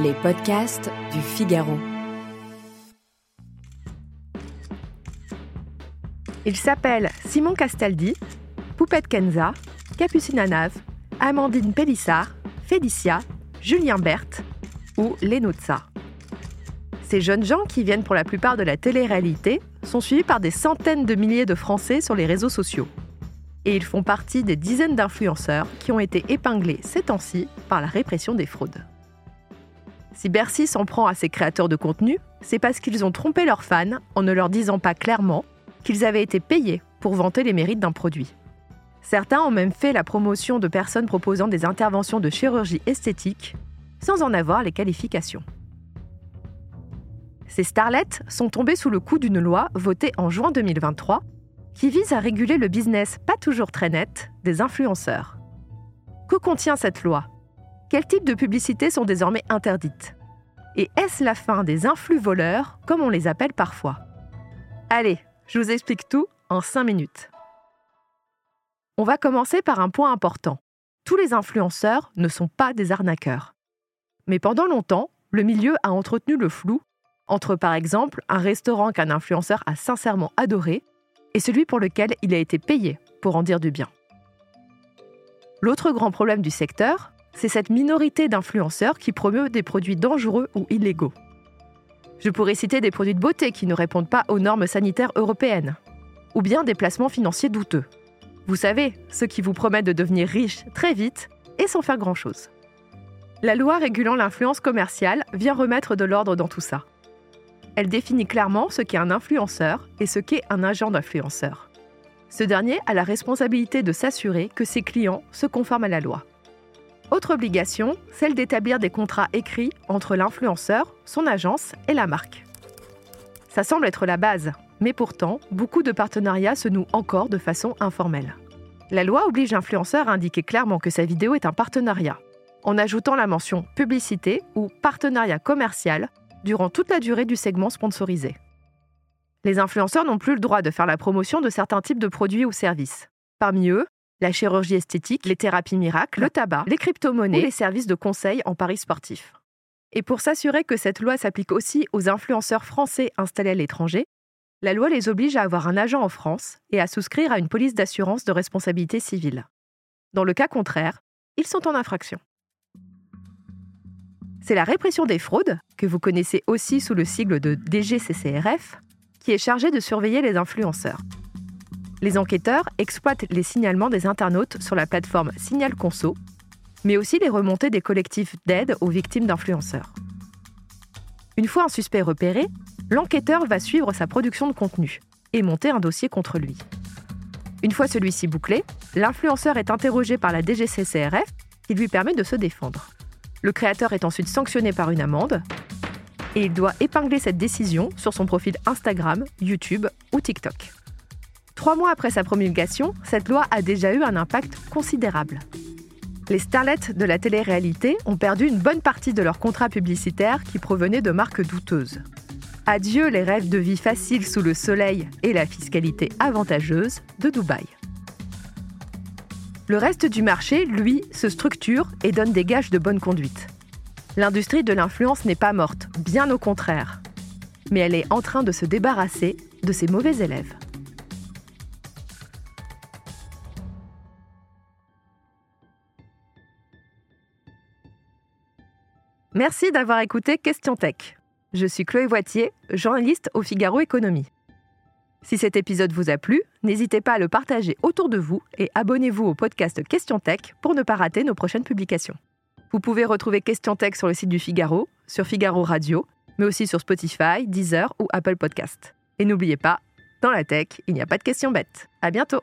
Les podcasts du Figaro. Ils s'appellent Simon Castaldi, Poupette Kenza, Capucine Nave, Amandine Pélissard, Félicia, Julien Berthe ou Lenotza. Ces jeunes gens qui viennent pour la plupart de la télé-réalité sont suivis par des centaines de milliers de Français sur les réseaux sociaux. Et ils font partie des dizaines d'influenceurs qui ont été épinglés ces temps-ci par la répression des fraudes. Si Bercy s'en prend à ses créateurs de contenu, c'est parce qu'ils ont trompé leurs fans en ne leur disant pas clairement qu'ils avaient été payés pour vanter les mérites d'un produit. Certains ont même fait la promotion de personnes proposant des interventions de chirurgie esthétique sans en avoir les qualifications. Ces starlets sont tombés sous le coup d'une loi votée en juin 2023 qui vise à réguler le business pas toujours très net des influenceurs. Que contient cette loi? Quels types de publicités sont désormais interdites? Et est-ce la fin des influx voleurs, comme on les appelle parfois? Allez, je vous explique tout en 5 minutes. On va commencer par un point important. Tous les influenceurs ne sont pas des arnaqueurs. Mais pendant longtemps, le milieu a entretenu le flou entre par exemple un restaurant qu'un influenceur a sincèrement adoré et celui pour lequel il a été payé pour en dire du bien. L'autre grand problème du secteur, c'est cette minorité d'influenceurs qui promeuvent des produits dangereux ou illégaux. Je pourrais citer des produits de beauté qui ne répondent pas aux normes sanitaires européennes, ou bien des placements financiers douteux. Vous savez, ceux qui vous promettent de devenir riche très vite et sans faire grand-chose. La loi régulant l'influence commerciale vient remettre de l'ordre dans tout ça. Elle définit clairement ce qu'est un influenceur et ce qu'est un agent d'influenceur. Ce dernier a la responsabilité de s'assurer que ses clients se conforment à la loi. Autre obligation, celle d'établir des contrats écrits entre l'influenceur, son agence et la marque. Ça semble être la base, mais pourtant, beaucoup de partenariats se nouent encore de façon informelle. La loi oblige l'influenceur à indiquer clairement que sa vidéo est un partenariat, en ajoutant la mention publicité ou partenariat commercial durant toute la durée du segment sponsorisé. Les influenceurs n'ont plus le droit de faire la promotion de certains types de produits ou services. Parmi eux, la chirurgie esthétique, les thérapies miracles, le tabac, les crypto-monnaies et les services de conseil en paris sportifs. Et pour s'assurer que cette loi s'applique aussi aux influenceurs français installés à l'étranger, la loi les oblige à avoir un agent en France et à souscrire à une police d'assurance de responsabilité civile. Dans le cas contraire, ils sont en infraction. C'est la répression des fraudes, que vous connaissez aussi sous le sigle de DGCCRF, qui est chargée de surveiller les influenceurs. Les enquêteurs exploitent les signalements des internautes sur la plateforme Signal Conso, mais aussi les remontées des collectifs d'aide aux victimes d'influenceurs. Une fois un suspect repéré, l'enquêteur va suivre sa production de contenu et monter un dossier contre lui. Une fois celui-ci bouclé, l'influenceur est interrogé par la DGCCRF qui lui permet de se défendre. Le créateur est ensuite sanctionné par une amende et il doit épingler cette décision sur son profil Instagram, YouTube ou TikTok. Trois mois après sa promulgation, cette loi a déjà eu un impact considérable. Les starlets de la télé-réalité ont perdu une bonne partie de leurs contrats publicitaires qui provenaient de marques douteuses. Adieu les rêves de vie facile sous le soleil et la fiscalité avantageuse de Dubaï. Le reste du marché, lui, se structure et donne des gages de bonne conduite. L'industrie de l'influence n'est pas morte, bien au contraire. Mais elle est en train de se débarrasser de ses mauvais élèves. Merci d'avoir écouté Question Tech. Je suis Chloé Voitier, journaliste au Figaro Économie. Si cet épisode vous a plu, n'hésitez pas à le partager autour de vous et abonnez-vous au podcast Question Tech pour ne pas rater nos prochaines publications. Vous pouvez retrouver Question Tech sur le site du Figaro, sur Figaro Radio, mais aussi sur Spotify, Deezer ou Apple Podcast. Et n'oubliez pas, dans la tech, il n'y a pas de questions bêtes. À bientôt!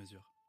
mesure.